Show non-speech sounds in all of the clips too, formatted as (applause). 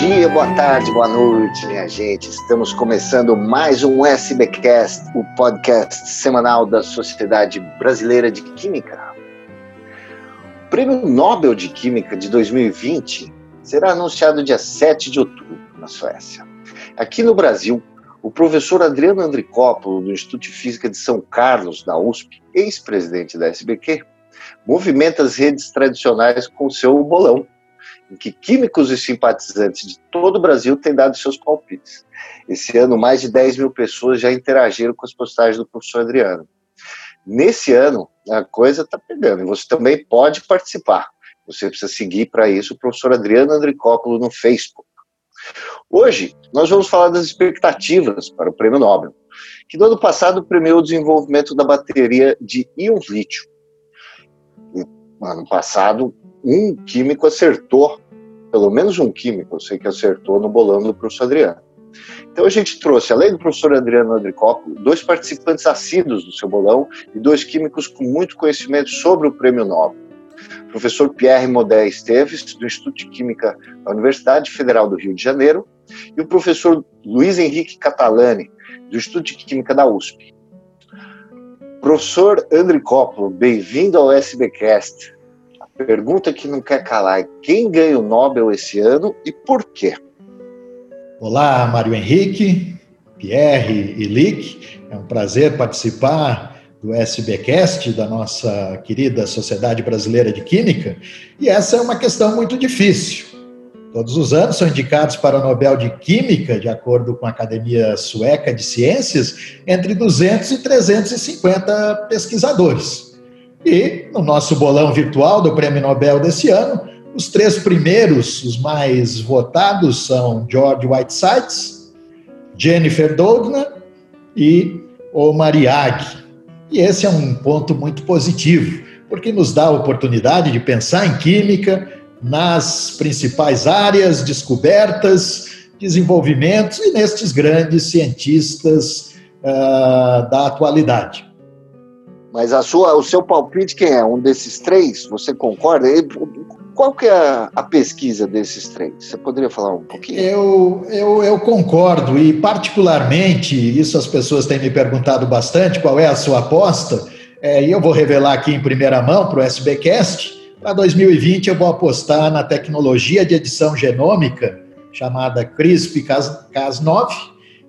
dia, boa tarde, boa noite, minha gente. Estamos começando mais um SBcast, o podcast semanal da Sociedade Brasileira de Química. O Prêmio Nobel de Química de 2020 será anunciado dia 7 de outubro, na Suécia. Aqui no Brasil, o professor Adriano Andricópolo, do Instituto de Física de São Carlos, da USP, ex-presidente da SBQ, movimenta as redes tradicionais com o seu bolão, em que químicos e simpatizantes de todo o Brasil têm dado seus palpites. Esse ano, mais de 10 mil pessoas já interagiram com as postagens do professor Adriano. Nesse ano, a coisa está pegando e você também pode participar. Você precisa seguir para isso o professor Adriano Andricópolo no Facebook. Hoje, nós vamos falar das expectativas para o Prêmio Nobel, que no ano passado premiou o desenvolvimento da bateria de íons lítio. No ano passado, um químico acertou, pelo menos um químico, eu sei que acertou no bolão do professor Adriano. Então a gente trouxe, além do professor Adriano Andricópolis, dois participantes assíduos do seu bolão e dois químicos com muito conhecimento sobre o prêmio Nobel. Professor Pierre Modé Esteves, do Instituto de Química da Universidade Federal do Rio de Janeiro, e o professor Luiz Henrique Catalani, do Instituto de Química da USP. Professor Andricópolis, bem-vindo ao SBcast. Pergunta que não quer calar: quem ganha o Nobel esse ano e por quê? Olá, Mário Henrique, Pierre e Lick. É um prazer participar do SBcast, da nossa querida Sociedade Brasileira de Química. E essa é uma questão muito difícil. Todos os anos são indicados para o Nobel de Química, de acordo com a Academia Sueca de Ciências, entre 200 e 350 pesquisadores. E no nosso bolão virtual do Prêmio Nobel desse ano, os três primeiros, os mais votados, são George Whitesides, Jennifer Doudna e Omar Yag. E esse é um ponto muito positivo, porque nos dá a oportunidade de pensar em química nas principais áreas, descobertas, desenvolvimentos e nestes grandes cientistas uh, da atualidade. Mas a sua, o seu palpite quem é? Um desses três? Você concorda? Qual que é a, pesquisa desses três? Você poderia falar um pouquinho? Eu, eu, eu concordo e particularmente, isso as pessoas têm me perguntado bastante, qual é a sua aposta? É, e eu vou revelar aqui em primeira mão para o SBcast. Para 2020 eu vou apostar na tecnologia de edição genômica chamada CRISPR-Cas9,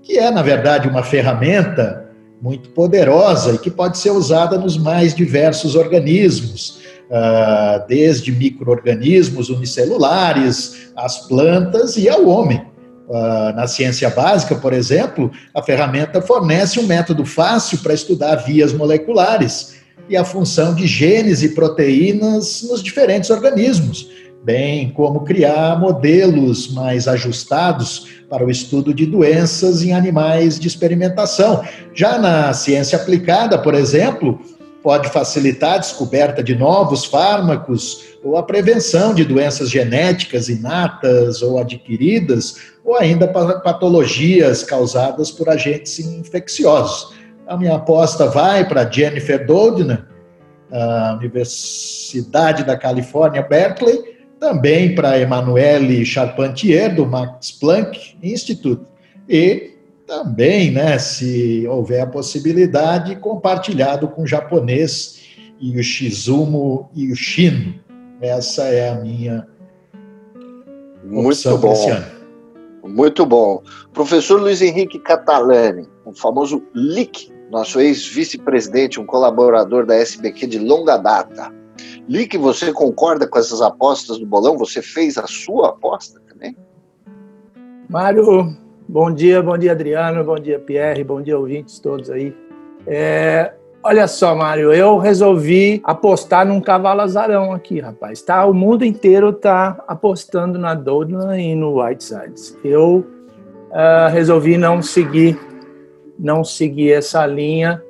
que é na verdade uma ferramenta muito poderosa e que pode ser usada nos mais diversos organismos, ah, desde microorganismos unicelulares, às plantas e ao homem. Ah, na ciência básica, por exemplo, a ferramenta fornece um método fácil para estudar vias moleculares e a função de genes e proteínas nos diferentes organismos, bem como criar modelos mais ajustados para o estudo de doenças em animais de experimentação. Já na ciência aplicada, por exemplo, pode facilitar a descoberta de novos fármacos ou a prevenção de doenças genéticas inatas ou adquiridas, ou ainda patologias causadas por agentes infecciosos. A minha aposta vai para Jennifer Doudna, a Universidade da Califórnia, Berkeley, também para Emmanuelle Charpentier, do Max Planck Institute, e também, né, se houver a possibilidade, compartilhado com o japonês e o Shizumo e o Shino. Essa é a minha Muito bom. Muito bom. Professor Luiz Henrique Catalani, o famoso LIC, nosso ex-vice-presidente, um colaborador da SBQ de longa data. Lick, você concorda com essas apostas do bolão? Você fez a sua aposta também? Mário, bom dia, bom dia Adriano, bom dia Pierre, bom dia ouvintes todos aí. É, olha só, Mário, eu resolvi apostar num cavalo azarão aqui, rapaz. Tá, o mundo inteiro tá apostando na Doudna e no Whitesides. Eu uh, resolvi não seguir, não seguir essa linha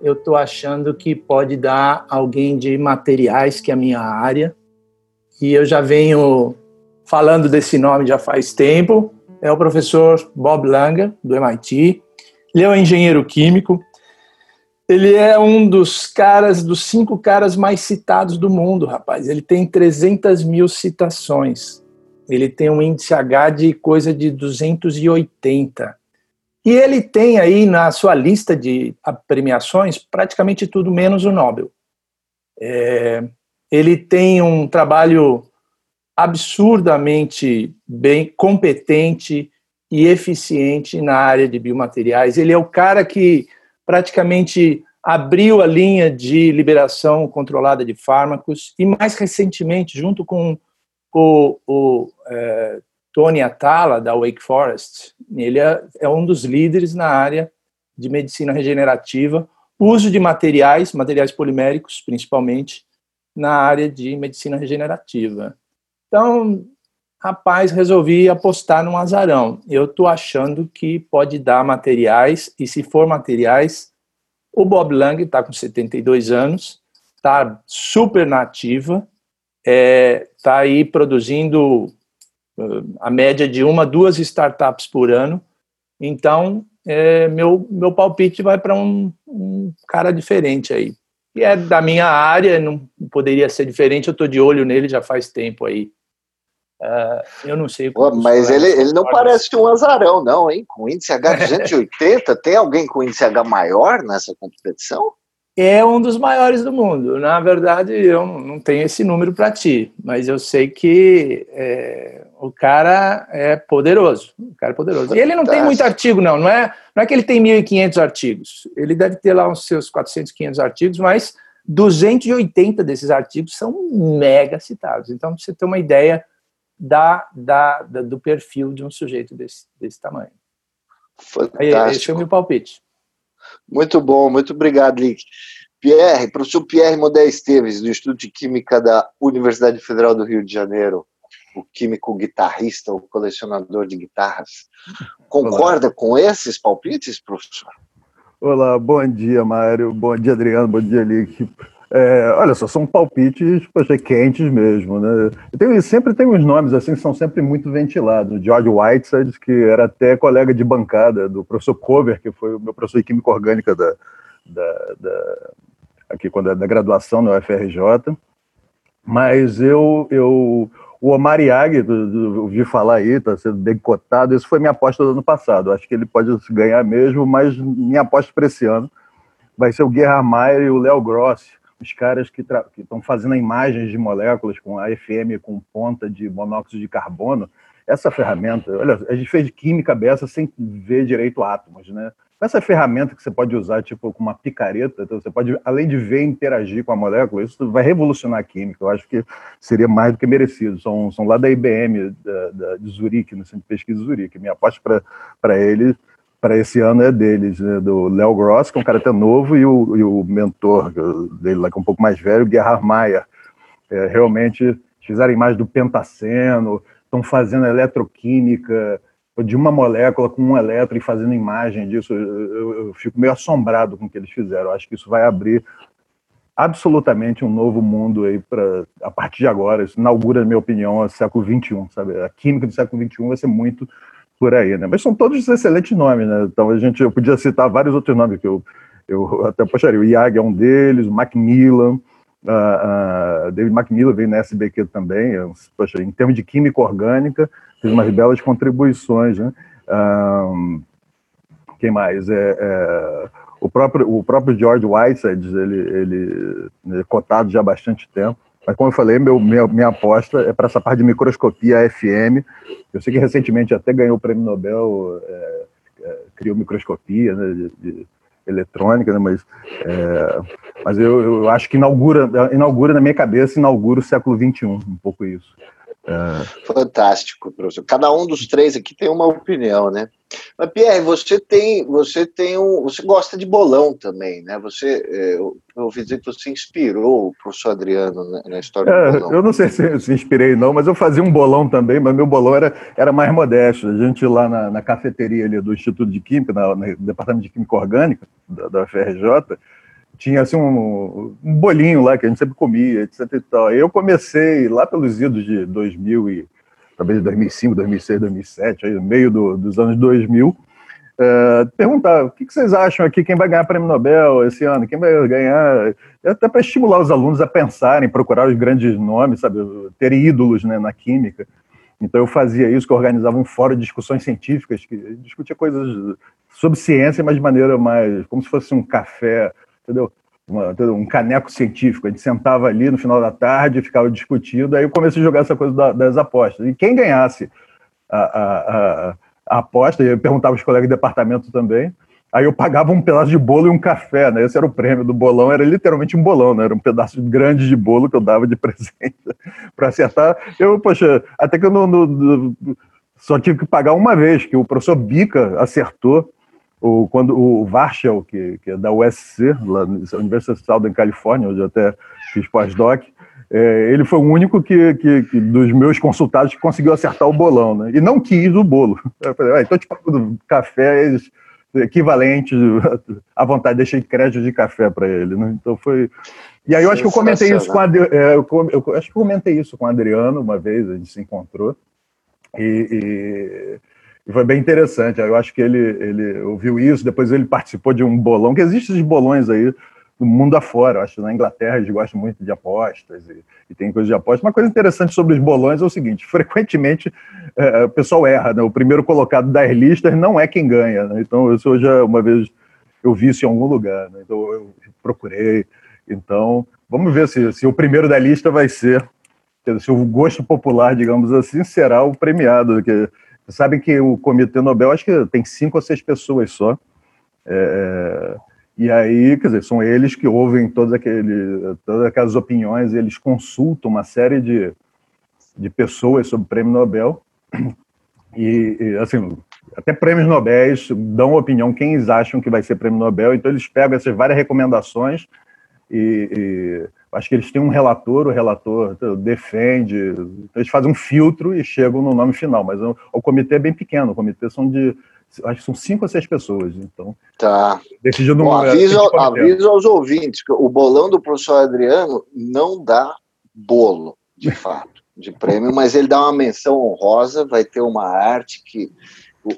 eu estou achando que pode dar alguém de materiais, que é a minha área, e eu já venho falando desse nome já faz tempo. É o professor Bob Langer, do MIT. Ele é um engenheiro químico. Ele é um dos caras, dos cinco caras mais citados do mundo, rapaz. Ele tem 300 mil citações. ele tem um índice H de coisa de 280. E ele tem aí na sua lista de premiações praticamente tudo menos o Nobel. É, ele tem um trabalho absurdamente bem competente e eficiente na área de biomateriais. Ele é o cara que praticamente abriu a linha de liberação controlada de fármacos e mais recentemente, junto com o, o é, Tony Atala da Wake Forest, ele é, é um dos líderes na área de medicina regenerativa, uso de materiais, materiais poliméricos principalmente, na área de medicina regenerativa. Então, rapaz, resolvi apostar num azarão. Eu estou achando que pode dar materiais, e se for materiais, o Bob Lang está com 72 anos, está super nativa, está é, tá aí produzindo a média de uma, duas startups por ano. Então, é, meu, meu palpite vai para um, um cara diferente aí e é da minha área, não poderia ser diferente, eu estou de olho nele já faz tempo aí. Uh, eu não sei. Pô, mas ele, ele não parece um azarão, não, hein? Com índice H280, tem alguém com índice H maior nessa competição? É um dos maiores do mundo. Na verdade, eu não tenho esse número para ti, mas eu sei que é, o cara é poderoso. O cara é poderoso. E ele não tem muito artigo, não. Não é, não é que ele tem 1.500 artigos. Ele deve ter lá uns seus 400, 500 artigos, mas 280 desses artigos são mega citados. Então, você ter uma ideia da, da, da, do perfil de um sujeito desse, desse tamanho. Fantástico. Esse é o meu palpite. Muito bom, muito obrigado, Lick. Pierre, professor Pierre Modé Esteves, do Instituto de Química da Universidade Federal do Rio de Janeiro, o químico guitarrista, o colecionador de guitarras. Concorda Olá. com esses palpites, professor? Olá, bom dia, Mário. Bom dia, Adriano. Bom dia, Lick. É, olha só, são palpites poxa, quentes mesmo, né? Tenho, sempre tem uns nomes assim que são sempre muito ventilados. George Whiteside, que era até colega de bancada do professor Cover, que foi o meu professor de Química Orgânica da, da, da aqui quando da graduação na UFRJ. Mas eu, eu o Omar Iag, ouvi falar aí, está sendo bem cotado. Isso foi minha aposta do ano passado. Acho que ele pode ganhar mesmo, mas minha aposta para esse ano vai ser o Gerhard Mayer e o Léo Grossi os caras que estão fazendo imagens de moléculas com AFM com ponta de monóxido de carbono, essa ferramenta, olha, a gente fez química dessa sem ver direito átomos, né? Essa ferramenta que você pode usar, tipo, com uma picareta, então você pode, além de ver interagir com a molécula, isso vai revolucionar a química. Eu acho que seria mais do que merecido. São, são lá da IBM, da, da de Zurique, no Centro de Pesquisa de Zurique. Minha aposta para ele para esse ano é deles, né, do Léo Gross, que é um cara até novo, e o, e o mentor dele lá, que é um pouco mais velho, Gerhard Mayer. É, realmente fizeram imagem do pentaceno, estão fazendo eletroquímica de uma molécula com um elétron e fazendo imagem disso. Eu, eu, fico meio assombrado com o que eles fizeram. Eu acho que isso vai abrir absolutamente um novo mundo aí para a partir de agora. Isso inaugura, na minha opinião, o século XXI, sabe? A química do século XXI vai ser muito por aí, né? Mas são todos excelentes nomes, né? Então a gente eu podia citar vários outros nomes que eu, eu até postaria. O Iag é um deles, o Macmillan, uh, uh, David Macmillan veio na SBQ também. Eu, poxa, em termos de química orgânica, fez umas belas contribuições, né? Uh, quem mais? É, é, o próprio o próprio George Whiteside, ele, ele é cotado já há bastante tempo. Mas, como eu falei, meu, minha, minha aposta é para essa parte de microscopia FM. Eu sei que recentemente até ganhou o prêmio Nobel, é, é, criou microscopia né, de, de eletrônica, né, mas, é, mas eu, eu, acho que inaugura, inaugura, na minha cabeça, inaugura o século XXI, um pouco isso. É. Fantástico, professor. Cada um dos três aqui tem uma opinião, né? Mas Pierre, você tem, você tem um, você gosta de bolão também, né? Você, é, eu ouvi dizer que você inspirou o professor Adriano na, na história é, do bolão. Eu não sei se, se, inspirei não, mas eu fazia um bolão também, mas meu bolão era, era mais modesto. A gente lá na, na cafeteria ali do Instituto de Química, na, no Departamento de Química Orgânica da, da FRJ, tinha assim um, um, bolinho lá que a gente sempre comia, etc e tal. Eu comecei lá pelos idos de 2000 e talvez 2005, 2006, 2007, aí no meio do, dos anos 2000, uh, perguntar o que, que, vocês acham aqui, quem vai ganhar prêmio Nobel esse ano, quem vai ganhar, até para estimular os alunos a pensarem, procurar os grandes nomes, sabe, ter ídolos né, na química. Então eu fazia isso, que eu organizava um fórum de discussões científicas, que discutia coisas sobre ciência, mas de maneira mais, como se fosse um café, entendeu? Uma, um caneco científico. A gente sentava ali no final da tarde, ficava discutindo, aí eu comecei a jogar essa coisa da, das apostas. E quem ganhasse a, a, a, a aposta, eu perguntava aos colegas de departamento também, Aí eu pagava um pedaço de bolo e um café, né? Esse era o prêmio do bolão, era literalmente um bolão, né? Era um pedaço grande de bolo que eu dava de (laughs) presente para acertar. Eu, poxa, até que eu não, não, só tive que pagar uma vez, que o professor Bica acertou o, quando o Varshel, que, que é da USC, lá Universidade Southern Califórnia, onde eu até fiz pós-doc, é, ele foi o único que, que, que, dos meus consultados que conseguiu acertar o bolão, né? E não quis o bolo. (laughs) Eu falei, ah, então te pago café, eles equivalente (laughs) à vontade, deixei crédito de café para ele. Né? Então foi. E aí eu acho que eu comentei isso com a, é, eu, eu, acho que comentei isso com o Adriano uma vez, a gente se encontrou. E, e, e, foi bem interessante. Eu acho que ele, ele ouviu isso, depois ele participou de um bolão, que existe esses bolões aí no mundo afora. Eu acho que na Inglaterra eles gostam muito de apostas e, e tem coisa de apostas. Uma coisa interessante sobre os bolões é o seguinte: (laughs) frequentemente é, o pessoal erra, né? O primeiro colocado das listas não é quem ganha. Né? Então, isso já uma vez eu vi isso em algum lugar, né? então eu procurei. Então, vamos ver se, se o primeiro da lista vai ser, se o gosto popular, digamos assim, será o premiado. Sabem que o Comitê Nobel, acho que tem cinco ou seis pessoas só. É, e aí, quer dizer, são eles que ouvem todas, aquele, todas aquelas opiniões, eles consultam uma série de, de pessoas sobre o prêmio Nobel. E, e, assim, até prêmios Nobel dão opinião quem eles acham que vai ser prêmio Nobel, então eles pegam essas várias recomendações e, e acho que eles têm um relator, o relator defende, então eles fazem um filtro e chegam no nome final, mas o, o comitê é bem pequeno, o comitê são de acho que são cinco ou seis pessoas, então. Tá. Decidido Bom, aviso, aviso aos ouvintes que o bolão do professor Adriano não dá bolo, de (laughs) fato, de prêmio, mas ele dá uma menção honrosa, vai ter uma arte que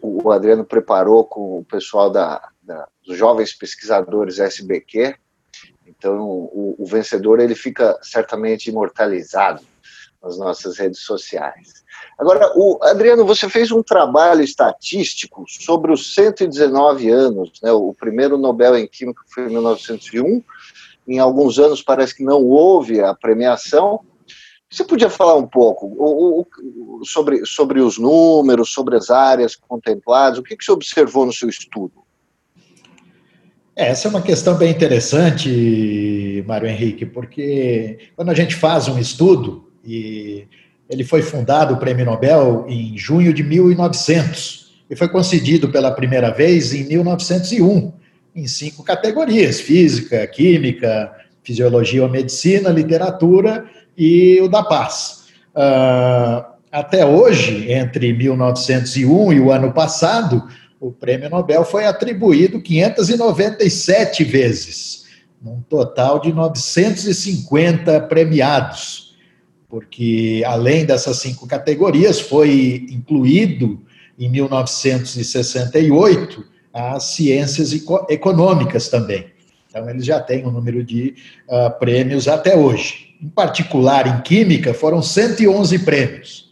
o, o Adriano preparou com o pessoal da, da, dos jovens pesquisadores SBQ. Então, o, o vencedor ele fica certamente imortalizado nas nossas redes sociais. Agora, o, Adriano, você fez um trabalho estatístico sobre os 119 anos, né? o primeiro Nobel em Química foi em 1901, em alguns anos parece que não houve a premiação. Você podia falar um pouco sobre, sobre os números, sobre as áreas contempladas, o que, que você observou no seu estudo? Essa é uma questão bem interessante, Mário Henrique, porque quando a gente faz um estudo, e ele foi fundado, o Prêmio Nobel, em junho de 1900 e foi concedido pela primeira vez em 1901, em cinco categorias: física, química, fisiologia ou medicina, literatura e o da paz. Uh, até hoje, entre 1901 e o ano passado, o Prêmio Nobel foi atribuído 597 vezes, num total de 950 premiados porque além dessas cinco categorias, foi incluído em 1968 as ciências econômicas também. Então, eles já têm um número de uh, prêmios até hoje. Em particular, em química, foram 111 prêmios.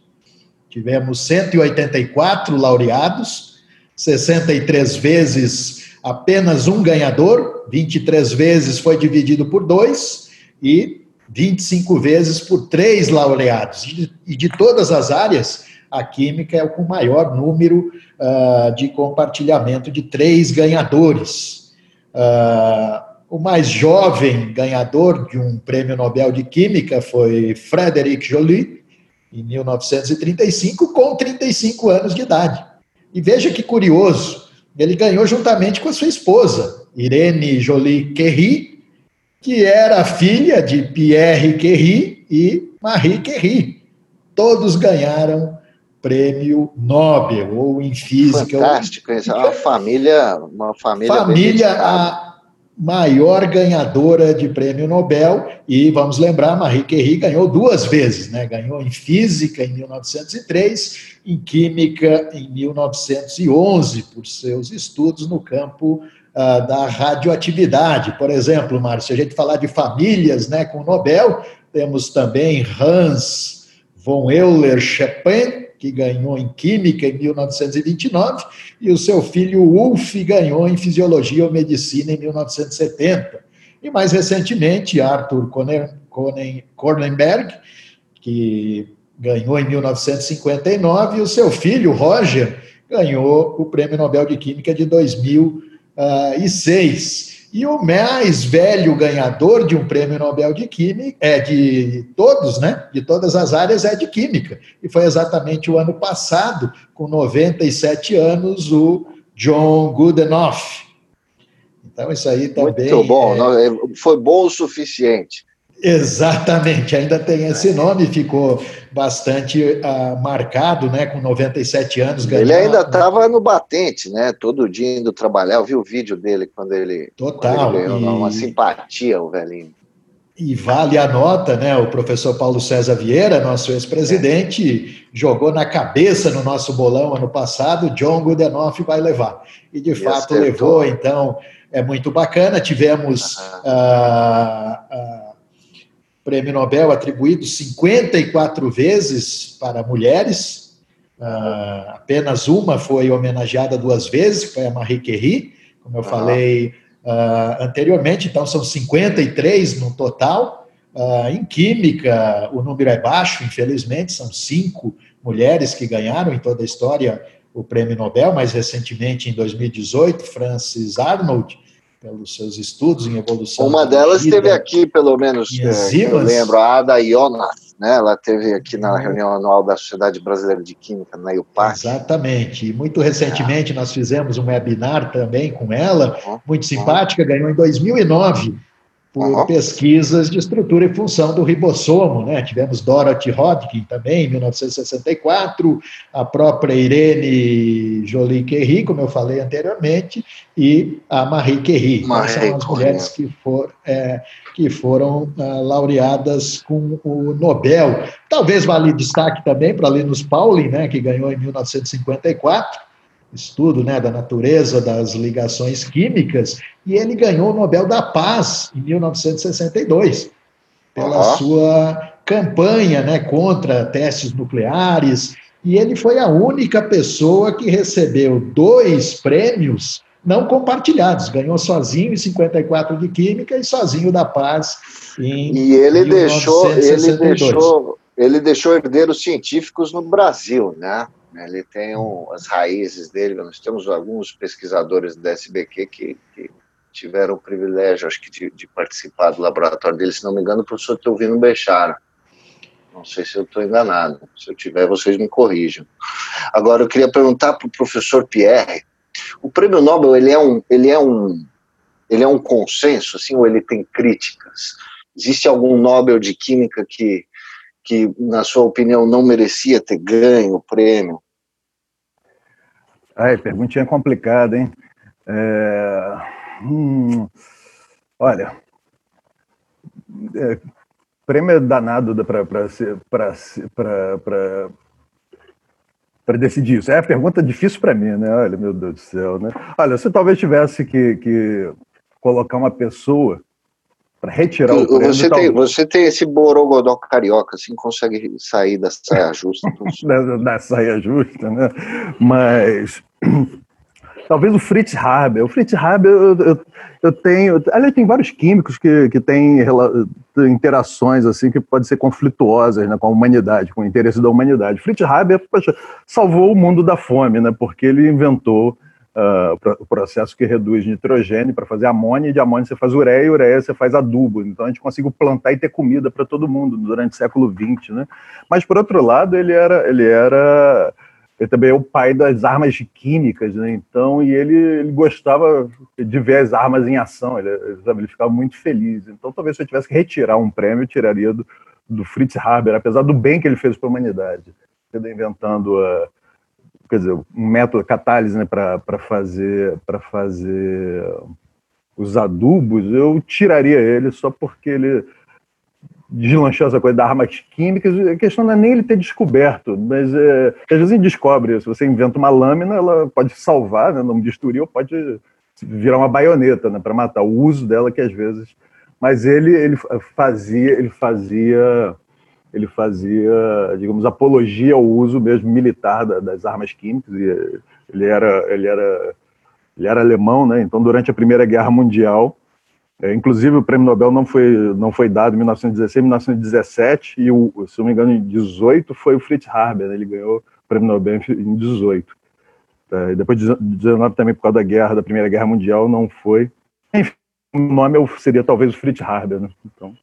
Tivemos 184 laureados, 63 vezes apenas um ganhador, 23 vezes foi dividido por dois, e 25 vezes por três laureados. E de todas as áreas, a química é o com maior número uh, de compartilhamento de três ganhadores. Uh, o mais jovem ganhador de um prêmio Nobel de Química foi Frederic Joly, em 1935, com 35 anos de idade. E veja que curioso, ele ganhou juntamente com a sua esposa, Irene Joly Curie, que era filha de Pierre Curie e Marie Curie. Todos ganharam prêmio Nobel ou em física. Fantástico, ou... é uma família, uma família. Família a maior ganhadora de prêmio Nobel e vamos lembrar, Marie Curie ganhou duas vezes, né? Ganhou em física em 1903, em química em 1911 por seus estudos no campo ah, da radioatividade. Por exemplo, Mário, se a gente falar de famílias né, com Nobel, temos também Hans von Euler-Chapin, que ganhou em Química em 1929, e o seu filho Ulf ganhou em Fisiologia ou Medicina em 1970. E mais recentemente, Arthur Kornenberg, que ganhou em 1959, e o seu filho, Roger, ganhou o Prêmio Nobel de Química de 2006. E o mais velho ganhador de um prêmio Nobel de Química, é de todos, né? De todas as áreas, é de Química. E foi exatamente o ano passado, com 97 anos, o John Goodenough. Então, isso aí também. Muito bom, é... foi bom o suficiente. Exatamente, ainda tem esse nome, ficou bastante uh, marcado, né? Com 97 anos. Ele ainda estava no batente, né? Todo dia indo trabalhar. Eu vi o vídeo dele quando ele, Total, quando ele ganhou e... uma simpatia, o velhinho. E vale a nota, né? O professor Paulo César Vieira, nosso ex-presidente, é. jogou na cabeça no nosso bolão ano passado, John Goodenough vai levar. E de e fato acertou. levou, então é muito bacana. Tivemos. Uh, uh, prêmio Nobel atribuído 54 vezes para mulheres, uh, apenas uma foi homenageada duas vezes, que foi a Marie Curie, como eu falei uh, anteriormente, então são 53 no total. Uh, em Química, o número é baixo, infelizmente, são cinco mulheres que ganharam em toda a história o prêmio Nobel, mais recentemente, em 2018, Frances Arnold, pelos seus estudos em evolução. Uma delas esteve aqui, pelo menos, é, eu lembro, a Ada Jonas, né? Ela teve aqui na reunião anual da Sociedade Brasileira de Química, na IUPAC. Exatamente. E muito recentemente nós fizemos um webinar também com ela, muito simpática, ganhou em 2009 por uhum. pesquisas de estrutura e função do ribossomo. Né? Tivemos Dorothy Hodgkin também, em 1964, a própria Irene Jolie Curie, como eu falei anteriormente, e a Marie Curie. Marie são as mulheres que, for, é, que foram uh, laureadas com o Nobel. Talvez vale destaque também para Linus Pauling, né, que ganhou em 1954, estudo né, da natureza das ligações químicas, e ele ganhou o Nobel da Paz em 1962, pela uhum. sua campanha né, contra testes nucleares, e ele foi a única pessoa que recebeu dois prêmios não compartilhados, ganhou sozinho em 54 de Química e sozinho da Paz em E ele 1962. deixou, ele deixou, ele deixou herdeiros científicos no Brasil, né? Ele tem um, as raízes dele. Nós temos alguns pesquisadores do SBQ que, que tiveram o privilégio, acho que, de, de, participar do laboratório dele. Se não me engano, o professor Teovino Bechara. Não sei se eu estou enganado. Se eu tiver, vocês me corrijam. Agora, eu queria perguntar para o professor Pierre. O prêmio Nobel ele é um, ele é um, ele é um consenso, assim, ou ele tem críticas? Existe algum Nobel de Química que, que, na sua opinião, não merecia ter ganho o prêmio? Ai, perguntinha complicada, hein? É... Hum, olha, é, prêmio é danado para decidir isso. É a pergunta difícil para mim, né? Olha, meu Deus do céu, né? Olha, se talvez tivesse que, que colocar uma pessoa para retirar o prêmio. Você tem, você tem esse borogodó carioca, assim, consegue sair da saia justa. (laughs) da, da saia justa, né? Mas (clears throat) talvez o Fritz Haber. O Fritz Haber, eu, eu, eu tenho. Aliás, tem vários químicos que, que têm interações assim que podem ser conflituosas né, com a humanidade, com o interesse da humanidade. Fritz Haber poxa, salvou o mundo da fome, né, porque ele inventou uh, o processo que reduz nitrogênio para fazer amônia, e de amônia você faz ureia, e ureia você faz adubo. Então a gente conseguiu plantar e ter comida para todo mundo durante o século XX. Né? Mas, por outro lado, ele era. Ele era ele também é o pai das armas químicas, né? Então, e ele, ele gostava de ver as armas em ação, ele, ele ficava muito feliz. Então, talvez se eu tivesse que retirar um prêmio, eu tiraria do, do Fritz Haber, apesar do bem que ele fez para a humanidade, inventando a, quer dizer, um método catálise né, para fazer para fazer os adubos, eu tiraria ele só porque ele deslanchou essa coisa da armas químicas. A questão não é nem ele ter descoberto, mas é, às vezes ele descobre. Se você inventa uma lâmina, ela pode salvar, né, não destruir, ou pode virar uma baioneta né, para matar. O uso dela que às vezes. Mas ele, ele fazia, ele fazia ele fazia, digamos, apologia ao uso mesmo militar das armas químicas. E ele era, ele era, ele era alemão, né? Então, durante a Primeira Guerra Mundial, é, inclusive o Prêmio Nobel não foi não foi dado em 1916, 1917 e o, se não me engano em 18 foi o Fritz Haber, né? ele ganhou o Prêmio Nobel em 18. É, depois de 19 também por causa da guerra, da Primeira Guerra Mundial não foi. Enfim, o nome seria talvez o Fritz Haber, né? Então,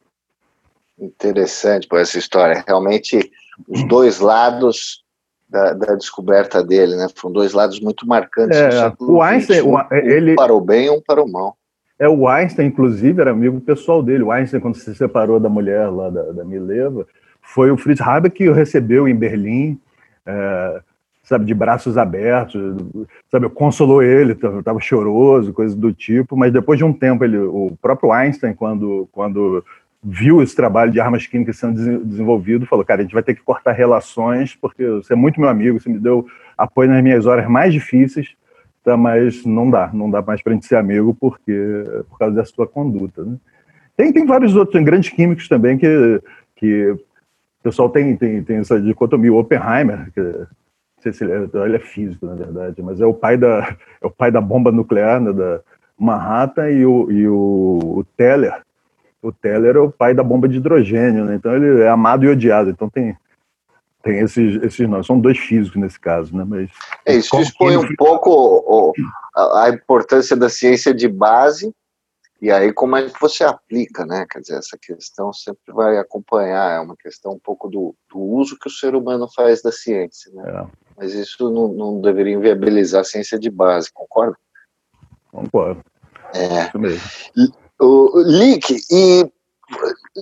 Interessante por essa história. Realmente, os dois lados da, da, descoberta dele, né? Foram dois lados muito marcantes. É, o Einstein, um, ele um para o bem, um para o mal. É o Einstein, inclusive, era amigo pessoal dele. O Einstein, quando se separou da mulher lá da, da Mileva, foi o Fritz Haber que o recebeu em Berlim. É, sabe, de braços abertos, sabe, consolou ele, estava choroso, coisas do tipo, mas depois de um tempo, ele, o próprio Einstein, quando, quando viu esse trabalho de armas químicas sendo desenvolvido, falou, cara, a gente vai ter que cortar relações, porque você é muito meu amigo, você me deu apoio nas minhas horas mais difíceis, tá, mas não dá, não dá mais para a gente ser amigo porque, por causa dessa tua conduta. Né? Tem, tem vários outros, tem grandes químicos também que, que o pessoal tem, tem, tem essa dicotomia, o Oppenheimer, que, não sei se ele é, ele é físico, na verdade, mas é o pai da, é o pai da bomba nuclear, né, da Manhattan, e o, e o, o Teller, o Teller é o pai da bomba de hidrogênio, né? Então ele é amado e odiado. Então tem, tem esses, esses nós são dois físicos nesse caso, né? Mas é, isso expõe um pouco a, a, importância da ciência de base e aí como é que você aplica, né? Quer dizer, essa questão sempre vai acompanhar, é uma questão um pouco do, do uso que o ser humano faz da ciência, né? É. Mas isso não, não deveria inviabilizar a ciência de base, concorda? Concordo. É. Isso mesmo. O Lick, e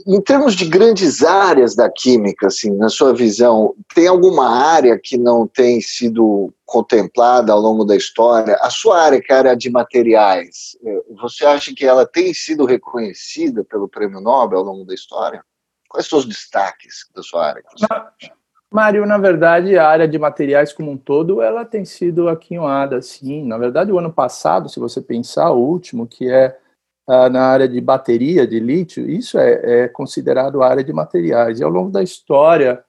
em termos de grandes áreas da química, assim, na sua visão, tem alguma área que não tem sido contemplada ao longo da história? A sua área, que é a área de materiais, eh, você acha que ela tem sido reconhecida pelo Prêmio Nobel ao longo da história? Quais são os destaques da sua área? Mário, na verdade, a área de materiais como um todo, ela tem sido aquinhoada, sim. Na verdade, o ano passado, se você pensar, o último, que é ah, na área de bateria de lítio, isso é, é, considerado área de materiais. E ao longo da história,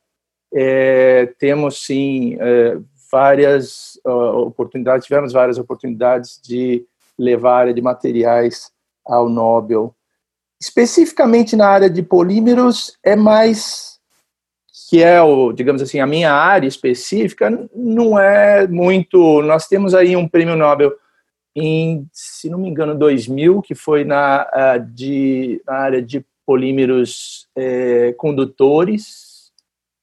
é, temos sim é, várias uh, oportunidades, tivemos várias oportunidades de levar a área de materiais ao Nobel. Especificamente na área de polímeros, é mais que é o, digamos assim, a minha área específica, não é muito. Nós temos aí um prêmio Nobel em, se não me engano, 2000, que foi na, de, na área de polímeros é, condutores,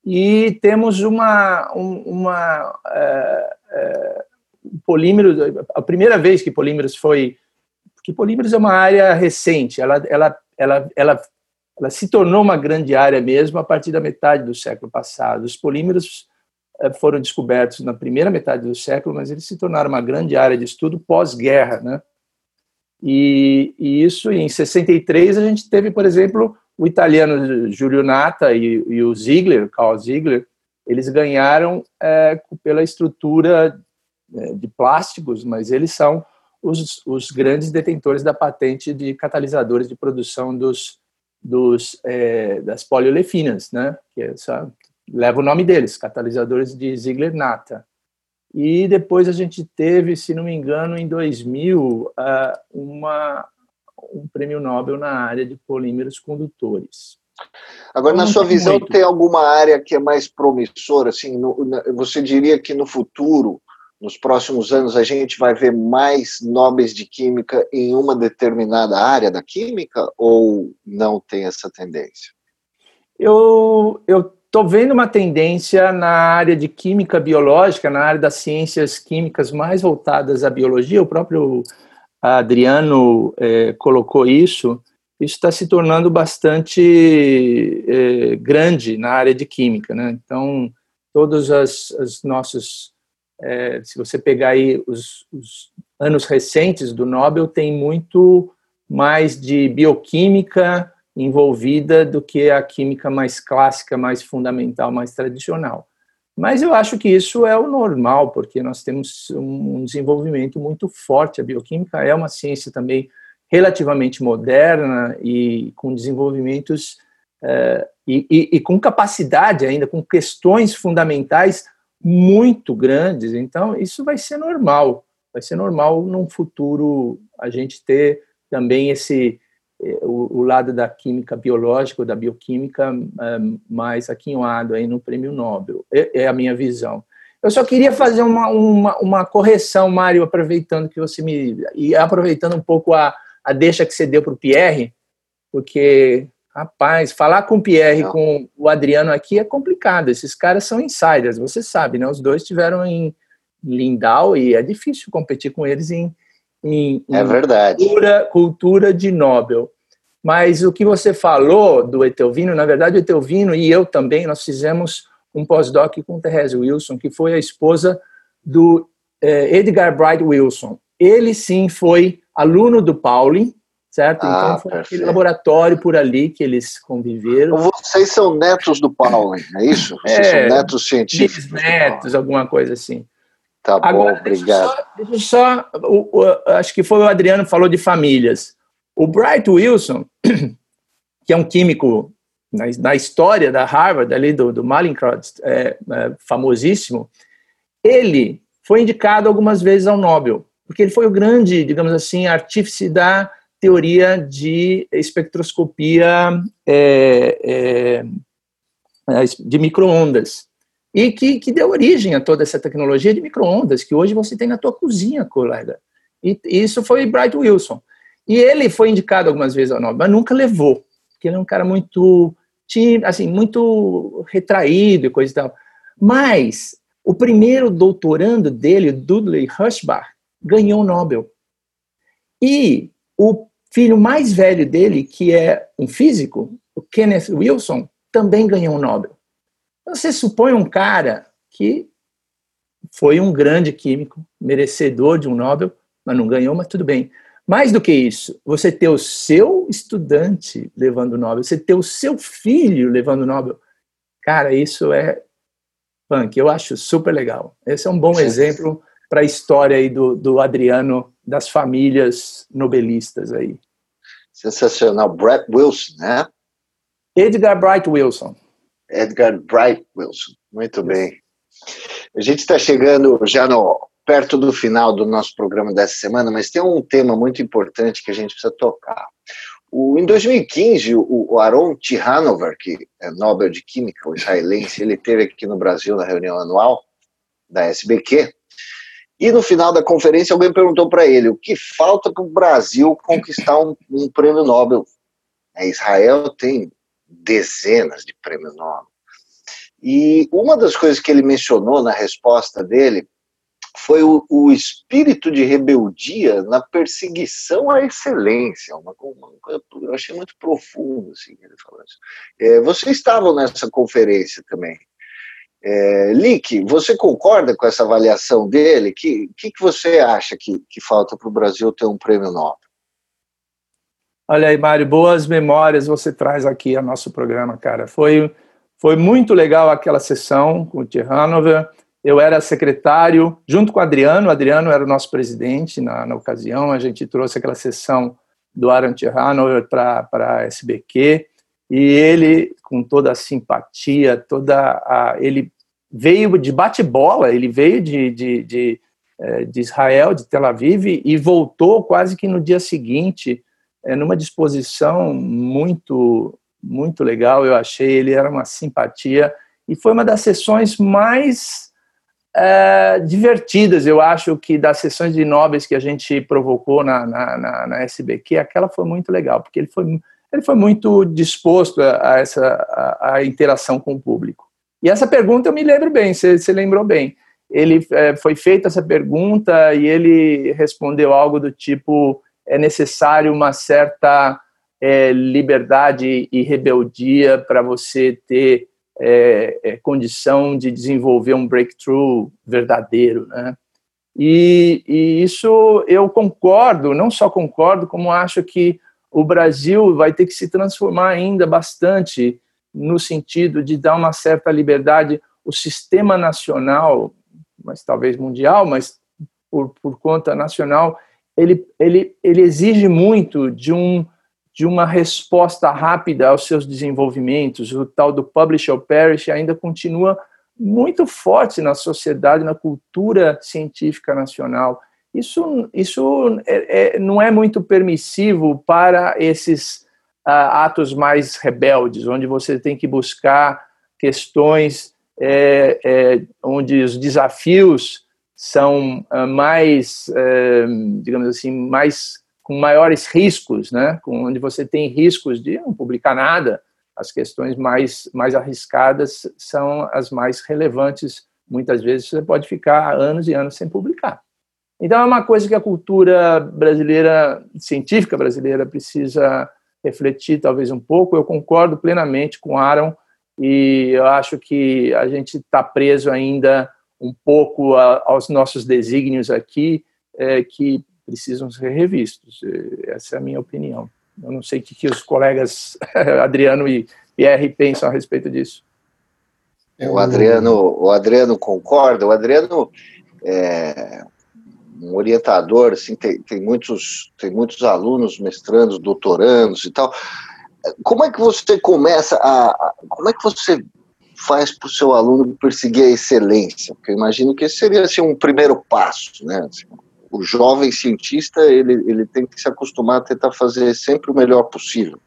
e temos uma, uma é, é, polímero, a primeira vez que polímeros foi, que polímeros é uma área recente, ela, ela, ela, ela, ela se tornou uma grande área mesmo a partir da metade do século passado. Os polímeros foram descobertos na primeira metade do século, mas eles se tornaram uma grande área de estudo pós-guerra, né? E, e, isso, em 63, a gente teve, por exemplo, o italiano Giulio Natta e, e o Ziegler, Carl Ziegler, eles ganharam é, pela estrutura é, de plásticos, mas eles são os, os, grandes detentores da patente de catalisadores de produção dos, dos é, das poliolefinas, né? Que é essa leva o nome deles, catalisadores de Ziegler-Natta. E depois a gente teve, se não me engano, em 2000, ah, uma, um prêmio Nobel na área de polímeros condutores. Agora, na sua visão, muito. tem alguma área que é mais promissora? Assim, no, você diria que no futuro, nos próximos anos, a gente vai ver mais nobres de química em uma determinada área da química ou não tem essa tendência? Eu, eu Estou vendo uma tendência na área de química biológica, na área das ciências químicas mais voltadas à biologia. O próprio Adriano é, colocou isso. Isso está se tornando bastante é, grande na área de química. Né? Então, todos as, as nossos, é, se você pegar aí os, os anos recentes do Nobel, tem muito mais de bioquímica, envolvida do que a química mais clássica, mais fundamental, mais tradicional. Mas eu acho que isso é o normal, porque nós temos um desenvolvimento muito forte. A bioquímica é uma ciência também relativamente moderna e com desenvolvimentos eh, e, e, e com capacidade ainda, com questões fundamentais muito grandes. Então, isso vai ser normal. Vai ser normal num futuro a gente ter também esse o, o lado da química biológica, da bioquímica, eh, mais aquinhoado aí no Prêmio Nobel. É, é, a minha visão. Eu só queria fazer uma, uma, uma, correção, Mário, aproveitando que você me. e aproveitando um pouco a, a deixa que você deu para o Pierre, porque Rapaz, falar com o Pierre e com o Adriano aqui é complicado. Esses caras são insiders, você sabe, né? Os dois estiveram em Lindau e é difícil competir com eles em, em, é verdade. Cultura, cultura de Nobel. Mas o que você falou do Etelvino, na verdade, o Etelvino e eu também, nós fizemos um pós-doc com Therese Wilson, que foi a esposa do eh, Edgar Bright Wilson. Ele sim foi aluno do Pauling, certo? Ah, então foi perfeito. aquele laboratório por ali que eles conviveram. Então, vocês são netos do Paulo, é isso? Vocês é, são netos científicos? Netos, alguma coisa assim. Tá bom, Agora, obrigado. Deixa só, deixa só o, o, acho que foi o Adriano que falou de famílias. O Bright Wilson, (clears throat) que é um químico na, na história da Harvard, ali do, do Mallinckrodt, é, é, famosíssimo, ele foi indicado algumas vezes ao Nobel, porque ele foi o grande, digamos assim, artífice da teoria de espectroscopia é, é, de microondas e que, que deu origem a toda essa tecnologia de microondas que hoje você tem na tua cozinha, colega. E, e isso foi Bright Wilson. E ele foi indicado algumas vezes ao Nobel, mas nunca levou, porque ele é um cara muito assim, muito retraído e coisa e tal. Mas o primeiro doutorando dele, Dudley Hushbach, ganhou o Nobel. E o filho mais velho dele, que é um físico, o Kenneth Wilson, também ganhou um Nobel. Você supõe um cara que foi um grande químico, merecedor de um Nobel, mas não ganhou, mas tudo bem. Mais do que isso, você ter o seu estudante levando o Nobel, você ter o seu filho levando o Nobel, cara, isso é punk, eu acho super legal. Esse é um bom exemplo para a história aí do, do Adriano das famílias nobelistas aí. Sensacional. Brett Wilson, né? Edgar Bright Wilson. Edgar Bright Wilson. Muito bem. A gente está chegando já no, perto do final do nosso programa dessa semana, mas tem um tema muito importante que a gente precisa tocar. O, em 2015, o, o Aron Tihanover, que é Nobel de Química, o israelense, ele teve aqui no Brasil na reunião anual da SBQ, e no final da conferência, alguém perguntou para ele o que falta para o Brasil conquistar um, um prêmio Nobel. É, Israel tem dezenas de prêmios Nobel. E uma das coisas que ele mencionou na resposta dele foi o, o espírito de rebeldia na perseguição à excelência. Uma, uma eu achei muito profundo assim, ele falou isso. É, vocês estavam nessa conferência também. É, Lick, você concorda com essa avaliação dele? O que, que, que, você acha que, que falta para o Brasil ter um prêmio Nobel? Olha aí, Mário, boas memórias você traz aqui ao nosso programa, cara. Foi, foi muito legal aquela sessão com o Hanover. Eu era secretário, junto com o Adriano. O Adriano era o nosso presidente na, na ocasião. A gente trouxe aquela sessão do Aaron Hanover para a SBQ e ele, com toda a simpatia, toda a, ele veio de bate-bola, ele veio de, de, de, é, de, Israel, de Tel Aviv, e voltou quase que no dia seguinte, é, numa disposição muito, muito legal, eu achei, ele era uma simpatia, e foi uma das sessões mais é, divertidas, eu acho, que das sessões de nobres que a gente provocou na, na, na, na SBQ, aquela foi muito legal, porque ele foi ele foi muito disposto a, essa a, a, interação com o público. E essa pergunta eu me lembro bem, você lembrou bem. Ele é, foi feita essa pergunta e ele respondeu algo do tipo: é necessário uma certa é, liberdade e rebeldia para você ter é, é, condição de desenvolver um breakthrough verdadeiro, né? E, e isso eu concordo, não só concordo, como acho que o Brasil vai ter que se transformar ainda bastante no sentido de dar uma certa liberdade. O sistema nacional, mas talvez mundial, mas por, por conta nacional, ele, ele, ele exige muito de um, de uma resposta rápida aos seus desenvolvimentos. O tal do publish or perish ainda continua muito forte na sociedade, na cultura científica nacional. Isso, isso é, é, não é muito permissivo para esses uh, atos mais rebeldes, onde você tem que buscar questões é, é onde os desafios são uh, mais, uh, digamos assim, mais com maiores riscos, né? Com, onde você tem riscos de não publicar nada. As questões mais, mais arriscadas são as mais relevantes. Muitas vezes você pode ficar anos e anos sem publicar. Então, é uma coisa que a cultura brasileira, científica brasileira, precisa refletir talvez um pouco. Eu concordo plenamente com Aaron e eu acho que a gente está preso ainda um pouco a, aos nossos desígnios aqui, é, que precisam ser revistos. Essa é a minha opinião. Eu não sei o que, que os colegas (laughs) Adriano e Pierre pensam a respeito disso. O Adriano, o Adriano concorda. O Adriano é, um orientador, assim, tem, tem, muitos, tem muitos alunos, mestrandos, doutorandos e tal. Como é que você começa a como é que você faz para o seu aluno perseguir a excelência? Porque eu imagino que esse seria assim, um primeiro passo, né? Assim, o jovem cientista ele, ele tem que se acostumar a tentar fazer sempre o melhor possível.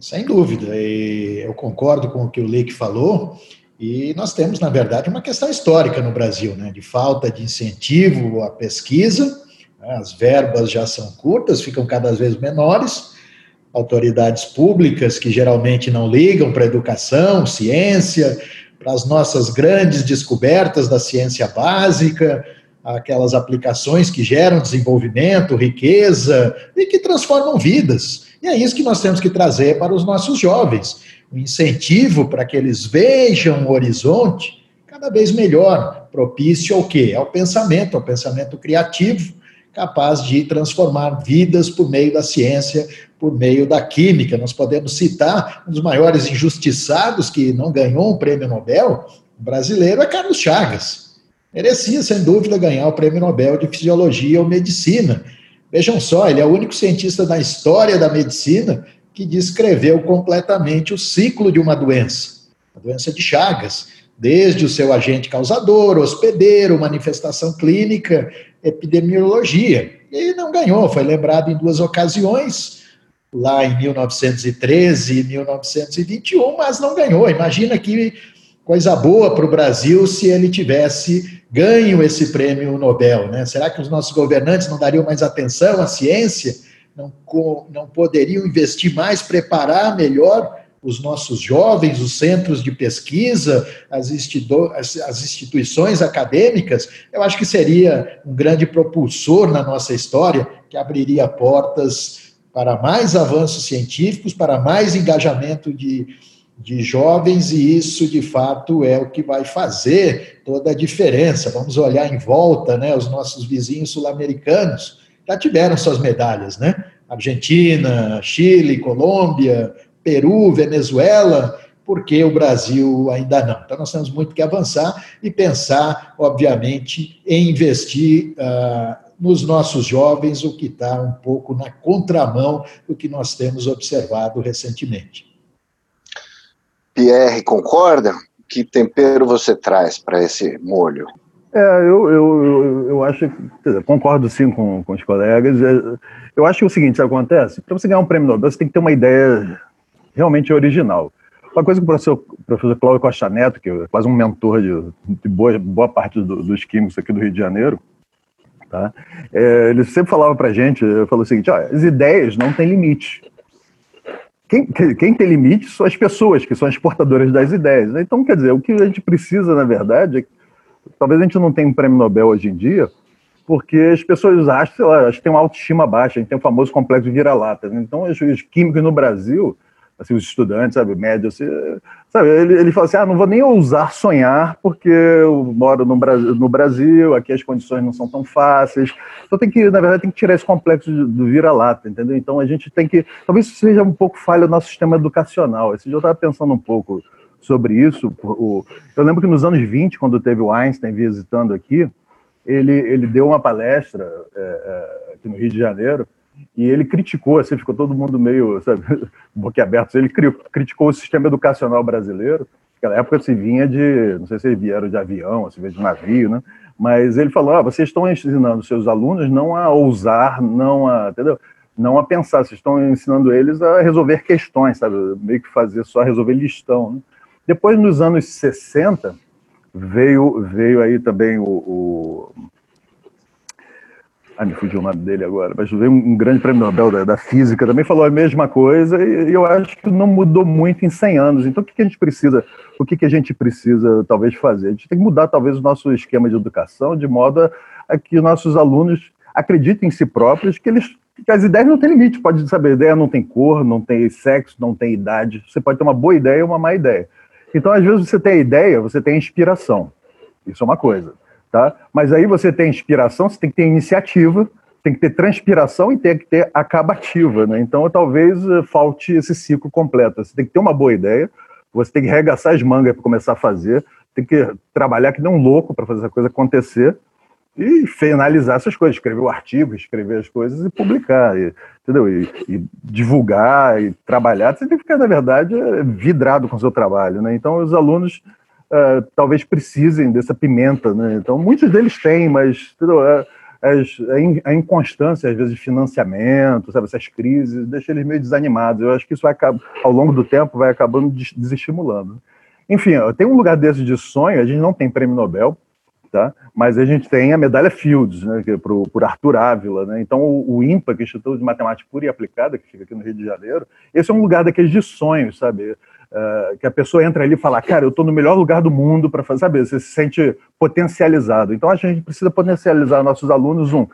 Sem dúvida, e eu concordo com o que o Leite falou. E nós temos, na verdade, uma questão histórica no Brasil, né, de falta de incentivo à pesquisa. Né, as verbas já são curtas, ficam cada vez menores. Autoridades públicas que geralmente não ligam para educação, ciência, para as nossas grandes descobertas da ciência básica, aquelas aplicações que geram desenvolvimento, riqueza e que transformam vidas. E é isso que nós temos que trazer para os nossos jovens um incentivo para que eles vejam o horizonte cada vez melhor, propício ao quê? Ao pensamento, ao pensamento criativo, capaz de transformar vidas por meio da ciência, por meio da química. Nós podemos citar um dos maiores injustiçados que não ganhou um prêmio Nobel brasileiro é Carlos Chagas. Merecia, sem dúvida, ganhar o prêmio Nobel de Fisiologia ou Medicina. Vejam só, ele é o único cientista da história da medicina que descreveu completamente o ciclo de uma doença, a doença de Chagas, desde o seu agente causador, hospedeiro, manifestação clínica, epidemiologia. E não ganhou, foi lembrado em duas ocasiões, lá em 1913 e 1921, mas não ganhou. Imagina que coisa boa para o Brasil se ele tivesse ganho esse prêmio Nobel. Né? Será que os nossos governantes não dariam mais atenção à ciência? não, não poderiam investir mais, preparar melhor os nossos jovens, os centros de pesquisa, as, as, instituições acadêmicas, eu acho que seria um grande propulsor na nossa história, que abriria portas para mais avanços científicos, para mais engajamento de, de jovens, e isso, de fato, é o que vai fazer toda a diferença. Vamos olhar em volta, né, os nossos vizinhos sul-americanos, já tiveram suas medalhas, né? Argentina, Chile, Colômbia, Peru, Venezuela, porque o Brasil ainda não. Então, nós temos muito que avançar e pensar, obviamente, em investir uh, nos nossos jovens, o que está um pouco na contramão do que nós temos observado recentemente. Pierre, concorda? Que tempero você traz para esse molho? É, eu, eu, eu, eu acho, dizer, concordo sim com, com os colegas. É, eu acho que é o seguinte, sabe o que acontece? Para você ganhar um prêmio Nobel, você tem que ter uma ideia realmente original. Uma coisa que o professor, professor Cláudio Costa Neto, que é quase um mentor de, de boa, boa parte do, dos químicos aqui do Rio de Janeiro, tá? É, ele sempre falava para a gente, falou o seguinte, as ideias não têm limite. Quem, quem, tem limite são as pessoas, que são as portadoras das ideias. Então, quer dizer, o que a gente precisa, na verdade, é talvez a gente não tenha um prêmio Nobel hoje em dia, porque as pessoas acham, sei lá, acho que tem uma autoestima baixa, a gente tem o famoso complexo de vira-lata. Né? Então, os, os, químicos no Brasil, assim, os estudantes, sabe, médios, assim, sabe, ele, ele fala assim, ah, não vou nem ousar sonhar, porque eu moro no Brasil, no Brasil, aqui as condições não são tão fáceis. Então, tem que, na verdade, tem que tirar esse complexo do vira-lata, entendeu? Então, a gente tem que, talvez isso seja um pouco falha do nosso sistema educacional. Esse dia eu estava pensando um pouco sobre isso. Eu lembro que nos anos 20, quando teve o Einstein visitando aqui, ele, ele deu uma palestra é, é, aqui no Rio de Janeiro, e ele criticou, assim, ficou todo mundo meio, sabe, (laughs) boquiaberto. Ele criticou o sistema educacional brasileiro. Naquela época se vinha de, não sei se vieram de avião, se veio de navio, né? Mas ele falou: ah, vocês estão ensinando seus alunos não a ousar, não a, entendeu? Não a pensar, vocês estão ensinando eles a resolver questões, sabe? Meio que fazer só resolver listão. Né? Depois, nos anos 60, veio, veio aí também o, o ah, me fugiu o nome dele agora, mas veio um grande prêmio Nobel da, da, Física, também falou a mesma coisa, e, eu acho que não mudou muito em 100 anos. Então, o que, que a gente precisa, o que, que a gente precisa, talvez, fazer? A gente tem que mudar, talvez, o nosso esquema de educação, de modo a, a que nossos alunos acreditem em si próprios, que eles que as ideias não têm limite, pode saber, a ideia não tem cor, não tem sexo, não tem idade, você pode ter uma boa ideia ou uma má ideia. Então, às vezes, você tem a ideia, você tem a inspiração. Isso é uma coisa. Tá? Mas aí você tem inspiração, você tem que ter iniciativa, tem que ter transpiração e tem que ter acabativa. Né? Então, talvez eh, falte esse ciclo completo. Você tem que ter uma boa ideia, você tem que regaçar as mangas para começar a fazer, tem que trabalhar que nem um louco para fazer essa coisa acontecer e finalizar essas coisas, escrever o artigo, escrever as coisas e publicar, e, entendeu? E, e, divulgar e trabalhar. Você tem que ficar, na verdade, eh, vidrado com o seu trabalho. Né? Então, os alunos uh, talvez precisem dessa pimenta, né? Então, muitos deles têm, mas? É, a, inconstância, às vezes, de financiamento, sabe, essas crises, deixa eles meio desanimados. Eu acho que isso vai ao longo do tempo, vai acabando desestimulando. Enfim, tem um lugar desse de sonho, a gente não tem prêmio Nobel, tá? mas a gente tem a medalha Fields, né, é por, por Arthur Ávila. Né? Então, o, o INPA, que é o Instituto de Matemática Pura e Aplicada, que fica aqui no Rio de Janeiro, esse é um lugar daqueles de sonhos, sabe? Uh, que a pessoa entra ali e fala, cara, eu estou no melhor lugar do mundo para fazer, sabe? Você se sente potencializado. Então, a gente precisa potencializar nossos alunos, um, uh,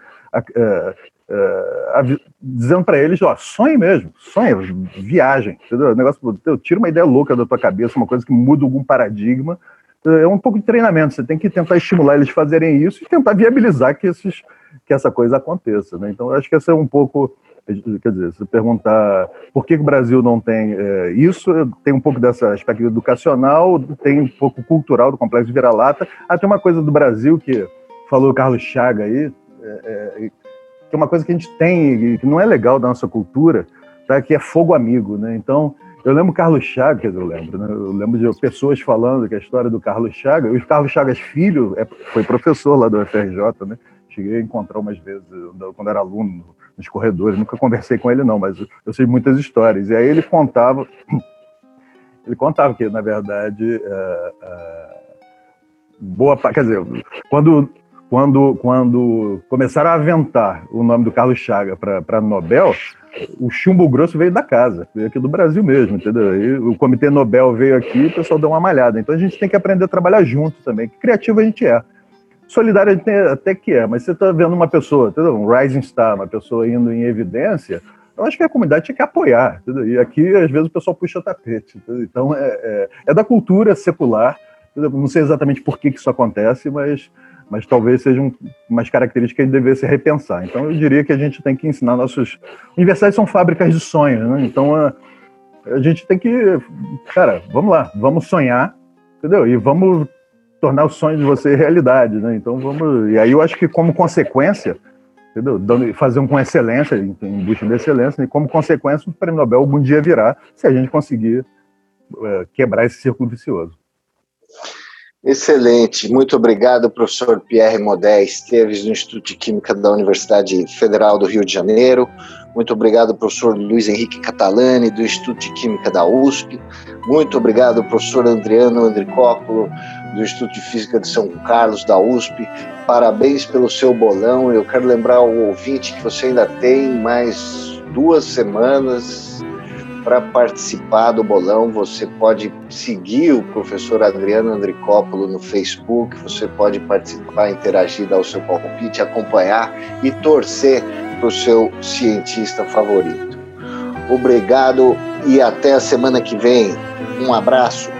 uh, dizendo para eles, ó, sonhe mesmo, sonhe, viagem, entendeu? O negócio, eu tiro uma ideia louca da tua cabeça, uma coisa que muda algum paradigma, é um pouco de treinamento, você tem que tentar estimular eles a fazerem isso e tentar viabilizar que, esses, que essa coisa aconteça, né? Então, acho que esse é um pouco Quer dizer, se perguntar por que o Brasil não tem é, isso, tem um pouco dessa aspecto educacional, tem um pouco cultural do complexo de vira-lata. Ah, tem uma coisa do Brasil que falou o Carlos Chaga aí, é, é, que é uma coisa que a gente tem, que não é legal da nossa cultura, tá? que é fogo amigo. Né? Então, eu lembro Carlos Chagas, eu lembro, né? eu lembro de pessoas falando que a história do Carlos Chagas, o Carlos Chagas filho é, foi professor lá do UFRJ, né? Cheguei a encontrar umas vezes, quando era aluno nos corredores. Nunca conversei com ele, não, mas eu sei muitas histórias. E aí ele contava, (clears throat) ele contava que, na verdade, é, é, boa quer dizer, quando, quando, quando começaram a aventar o nome do Carlos Chaga para Nobel, o chumbo grosso veio da casa, veio aqui do Brasil mesmo, entendeu? E o Comitê Nobel veio aqui o pessoal deu uma malhada. Então a gente tem que aprender a trabalhar junto também. Que criativo a gente é. Solidária até que é, mas você está vendo uma pessoa, entendeu? um rising star, uma pessoa indo em evidência, eu acho que a comunidade tinha que apoiar. Entendeu? E aqui, às vezes, o pessoal puxa tapete. Entendeu? Então, é, é, é, da cultura secular. Entendeu? Não sei exatamente por que, que isso acontece, mas, mas talvez sejam umas características que devesse repensar. Então, eu diria que a gente tem que ensinar nossos. Universidades são fábricas de sonhos, né? Então, a, a gente tem que. Cara, vamos lá, vamos sonhar, entendeu? E vamos tornar o sonho de você realidade, né? Então vamos. E aí eu acho que como consequência, entendeu? Fazer um com excelência, em, busca de excelência, e como consequência o prêmio Nobel algum dia virá, se a gente conseguir é, quebrar esse círculo vicioso. Excelente, muito obrigado, professor Pierre Modé Esteves, do Instituto de Química da Universidade Federal do Rio de Janeiro. Muito obrigado, professor Luiz Henrique Catalani, do Instituto de Química da USP. Muito obrigado, professor Adriano Andricópolo, do Instituto de Física de São Carlos, da USP. Parabéns pelo seu bolão. Eu quero lembrar ao ouvinte que você ainda tem mais duas semanas para participar do bolão. Você pode seguir o professor Adriano Andricópolo no Facebook, você pode participar, interagir, dar o seu palpite, acompanhar e torcer para o seu cientista favorito. Obrigado e até a semana que vem. Um abraço.